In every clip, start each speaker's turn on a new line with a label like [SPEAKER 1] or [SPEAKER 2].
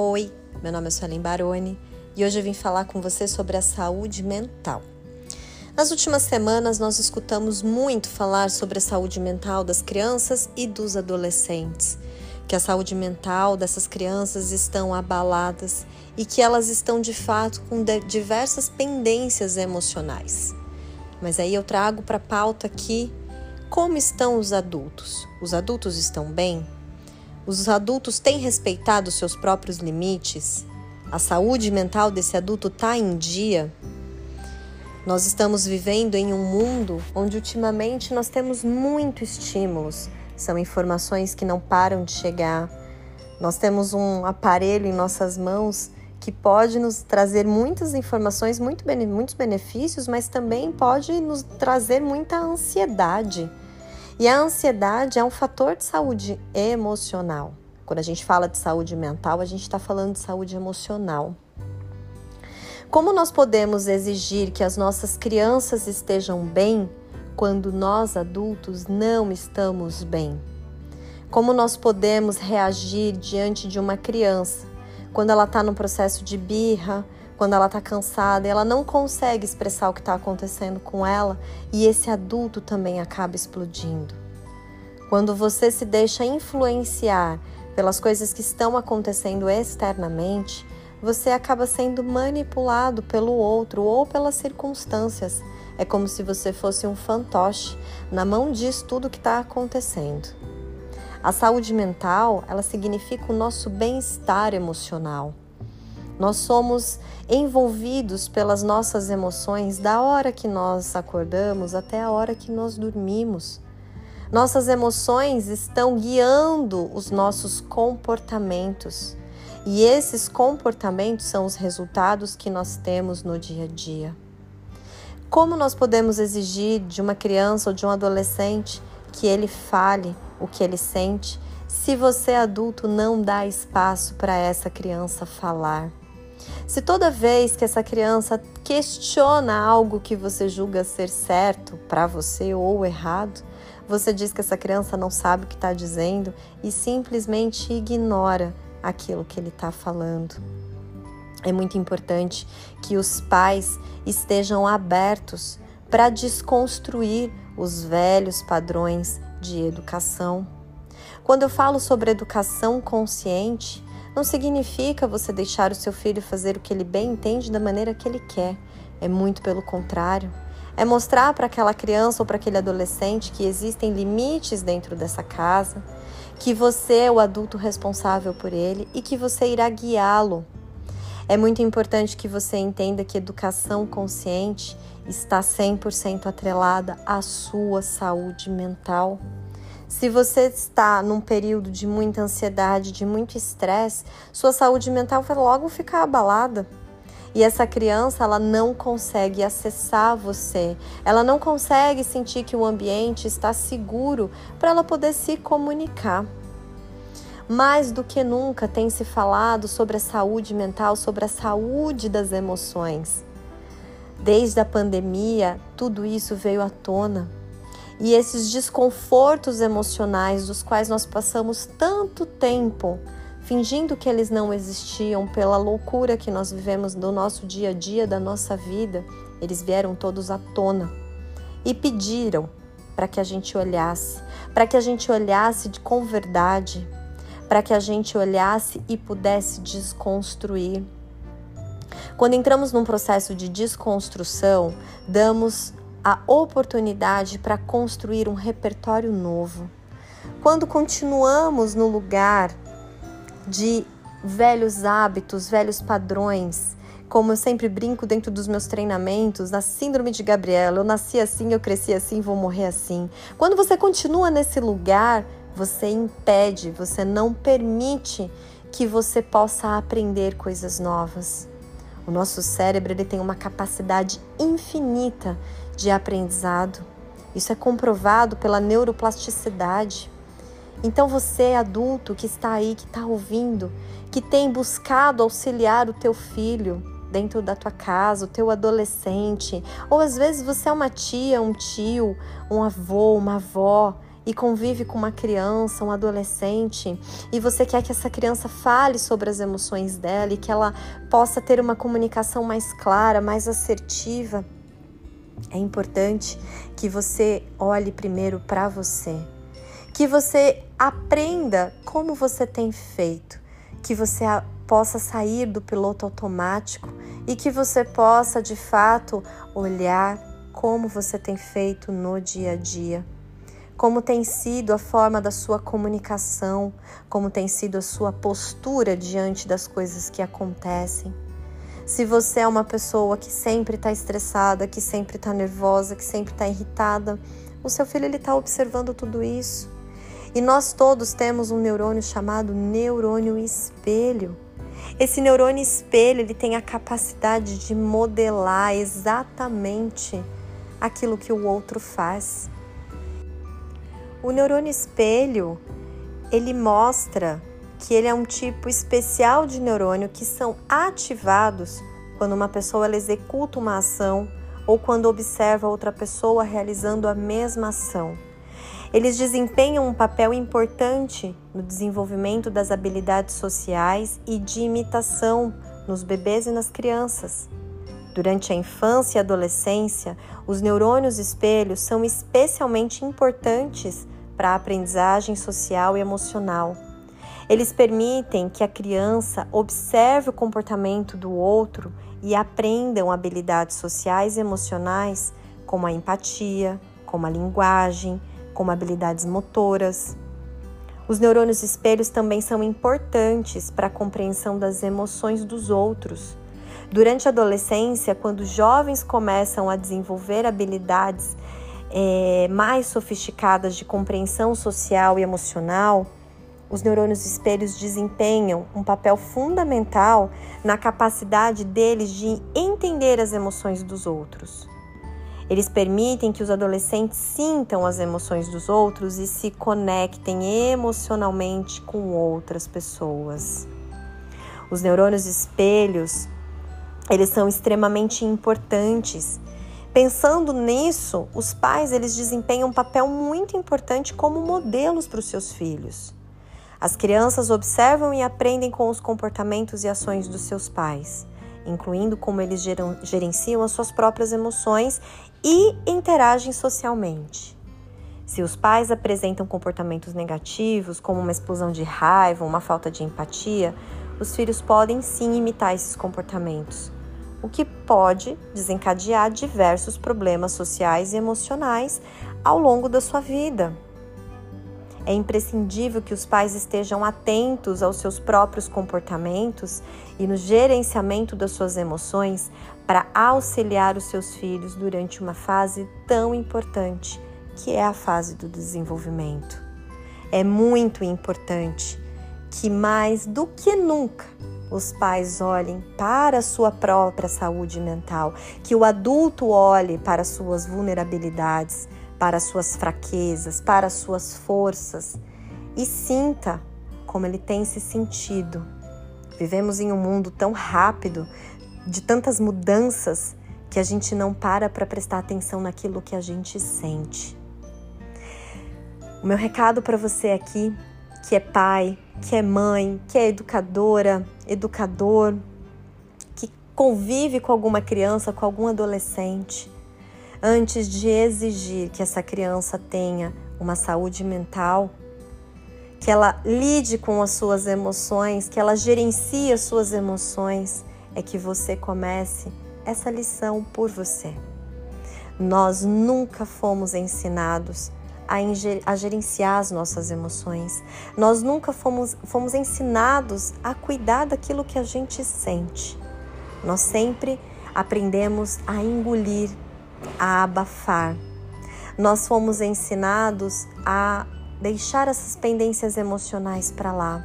[SPEAKER 1] Oi, meu nome é Suelen Baroni e hoje eu vim falar com você sobre a saúde mental. Nas últimas semanas, nós escutamos muito falar sobre a saúde mental das crianças e dos adolescentes, que a saúde mental dessas crianças estão abaladas e que elas estão de fato com diversas pendências emocionais. Mas aí eu trago para pauta aqui como estão os adultos. Os adultos estão bem? Os adultos têm respeitado seus próprios limites? A saúde mental desse adulto está em dia? Nós estamos vivendo em um mundo onde ultimamente nós temos muitos estímulos, são informações que não param de chegar. Nós temos um aparelho em nossas mãos que pode nos trazer muitas informações, muito, muitos benefícios, mas também pode nos trazer muita ansiedade. E a ansiedade é um fator de saúde emocional. Quando a gente fala de saúde mental, a gente está falando de saúde emocional. Como nós podemos exigir que as nossas crianças estejam bem quando nós adultos não estamos bem? Como nós podemos reagir diante de uma criança quando ela está no processo de birra, quando ela está cansada ela não consegue expressar o que está acontecendo com ela e esse adulto também acaba explodindo. Quando você se deixa influenciar pelas coisas que estão acontecendo externamente, você acaba sendo manipulado pelo outro ou pelas circunstâncias. É como se você fosse um fantoche na mão diz tudo que está acontecendo. A saúde mental, ela significa o nosso bem-estar emocional. Nós somos envolvidos pelas nossas emoções da hora que nós acordamos até a hora que nós dormimos. Nossas emoções estão guiando os nossos comportamentos. E esses comportamentos são os resultados que nós temos no dia a dia. Como nós podemos exigir de uma criança ou de um adolescente que ele fale o que ele sente se você adulto não dá espaço para essa criança falar? Se toda vez que essa criança questiona algo que você julga ser certo para você ou errado, você diz que essa criança não sabe o que está dizendo e simplesmente ignora aquilo que ele está falando. É muito importante que os pais estejam abertos para desconstruir os velhos padrões de educação. Quando eu falo sobre educação consciente, não significa você deixar o seu filho fazer o que ele bem entende da maneira que ele quer. É muito pelo contrário. É mostrar para aquela criança ou para aquele adolescente que existem limites dentro dessa casa, que você é o adulto responsável por ele e que você irá guiá-lo. É muito importante que você entenda que educação consciente está 100% atrelada à sua saúde mental. Se você está num período de muita ansiedade, de muito estresse, sua saúde mental vai logo ficar abalada. E essa criança, ela não consegue acessar você, ela não consegue sentir que o ambiente está seguro para ela poder se comunicar. Mais do que nunca tem se falado sobre a saúde mental, sobre a saúde das emoções. Desde a pandemia, tudo isso veio à tona e esses desconfortos emocionais dos quais nós passamos tanto tempo fingindo que eles não existiam pela loucura que nós vivemos do nosso dia a dia, da nossa vida, eles vieram todos à tona e pediram para que a gente olhasse, para que a gente olhasse com verdade, para que a gente olhasse e pudesse desconstruir. Quando entramos num processo de desconstrução, damos a oportunidade para construir um repertório novo. Quando continuamos no lugar de velhos hábitos, velhos padrões, como eu sempre brinco dentro dos meus treinamentos, a síndrome de Gabriela, eu nasci assim, eu cresci assim, vou morrer assim. Quando você continua nesse lugar, você impede, você não permite que você possa aprender coisas novas. O nosso cérebro ele tem uma capacidade infinita de aprendizado. Isso é comprovado pela neuroplasticidade. Então você, adulto que está aí, que está ouvindo, que tem buscado auxiliar o teu filho dentro da tua casa, o teu adolescente, ou às vezes você é uma tia, um tio, um avô, uma avó e convive com uma criança, um adolescente, e você quer que essa criança fale sobre as emoções dela e que ela possa ter uma comunicação mais clara, mais assertiva, é importante que você olhe primeiro para você, que você aprenda como você tem feito, que você possa sair do piloto automático e que você possa de fato olhar como você tem feito no dia a dia. Como tem sido a forma da sua comunicação, como tem sido a sua postura diante das coisas que acontecem. Se você é uma pessoa que sempre está estressada, que sempre está nervosa, que sempre está irritada, o seu filho ele está observando tudo isso. E nós todos temos um neurônio chamado neurônio espelho. Esse neurônio espelho ele tem a capacidade de modelar exatamente aquilo que o outro faz. O neurônio espelho, ele mostra que ele é um tipo especial de neurônio que são ativados quando uma pessoa ela executa uma ação ou quando observa outra pessoa realizando a mesma ação. Eles desempenham um papel importante no desenvolvimento das habilidades sociais e de imitação nos bebês e nas crianças. Durante a infância e adolescência, os neurônios espelhos são especialmente importantes para a aprendizagem social e emocional. Eles permitem que a criança observe o comportamento do outro e aprendam habilidades sociais e emocionais, como a empatia, como a linguagem, como habilidades motoras. Os neurônios espelhos também são importantes para a compreensão das emoções dos outros Durante a adolescência, quando jovens começam a desenvolver habilidades é, mais sofisticadas de compreensão social e emocional, os neurônios espelhos desempenham um papel fundamental na capacidade deles de entender as emoções dos outros. Eles permitem que os adolescentes sintam as emoções dos outros e se conectem emocionalmente com outras pessoas. Os neurônios espelhos eles são extremamente importantes. Pensando nisso, os pais eles desempenham um papel muito importante como modelos para os seus filhos. As crianças observam e aprendem com os comportamentos e ações dos seus pais, incluindo como eles gerenciam as suas próprias emoções e interagem socialmente. Se os pais apresentam comportamentos negativos, como uma explosão de raiva, uma falta de empatia, os filhos podem sim imitar esses comportamentos, o que pode desencadear diversos problemas sociais e emocionais ao longo da sua vida. É imprescindível que os pais estejam atentos aos seus próprios comportamentos e no gerenciamento das suas emoções para auxiliar os seus filhos durante uma fase tão importante que é a fase do desenvolvimento. É muito importante que mais do que nunca os pais olhem para a sua própria saúde mental, que o adulto olhe para suas vulnerabilidades, para suas fraquezas, para suas forças e sinta como ele tem se sentido. Vivemos em um mundo tão rápido, de tantas mudanças, que a gente não para para prestar atenção naquilo que a gente sente. O meu recado para você aqui que é pai, que é mãe, que é educadora, educador, que convive com alguma criança, com algum adolescente, antes de exigir que essa criança tenha uma saúde mental, que ela lide com as suas emoções, que ela gerencie as suas emoções, é que você comece essa lição por você. Nós nunca fomos ensinados a, a gerenciar as nossas emoções. Nós nunca fomos, fomos ensinados a cuidar daquilo que a gente sente. Nós sempre aprendemos a engolir, a abafar. Nós fomos ensinados a deixar essas pendências emocionais para lá.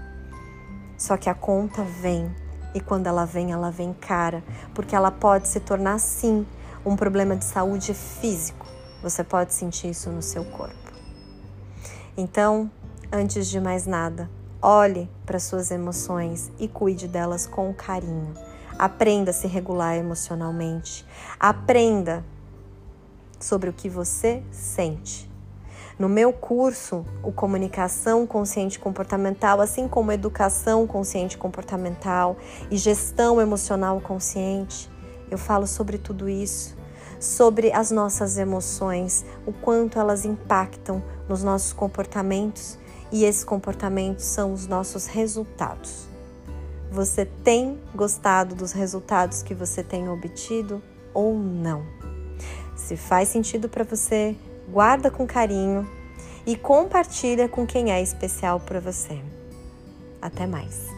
[SPEAKER 1] Só que a conta vem e quando ela vem, ela vem cara, porque ela pode se tornar sim um problema de saúde físico. Você pode sentir isso no seu corpo. Então, antes de mais nada, olhe para suas emoções e cuide delas com carinho. Aprenda a se regular emocionalmente. Aprenda sobre o que você sente. No meu curso, o Comunicação Consciente Comportamental, assim como Educação Consciente Comportamental e Gestão Emocional Consciente, eu falo sobre tudo isso, sobre as nossas emoções, o quanto elas impactam nos nossos comportamentos e esses comportamentos são os nossos resultados. Você tem gostado dos resultados que você tem obtido ou não? Se faz sentido para você, guarda com carinho e compartilha com quem é especial para você. Até mais.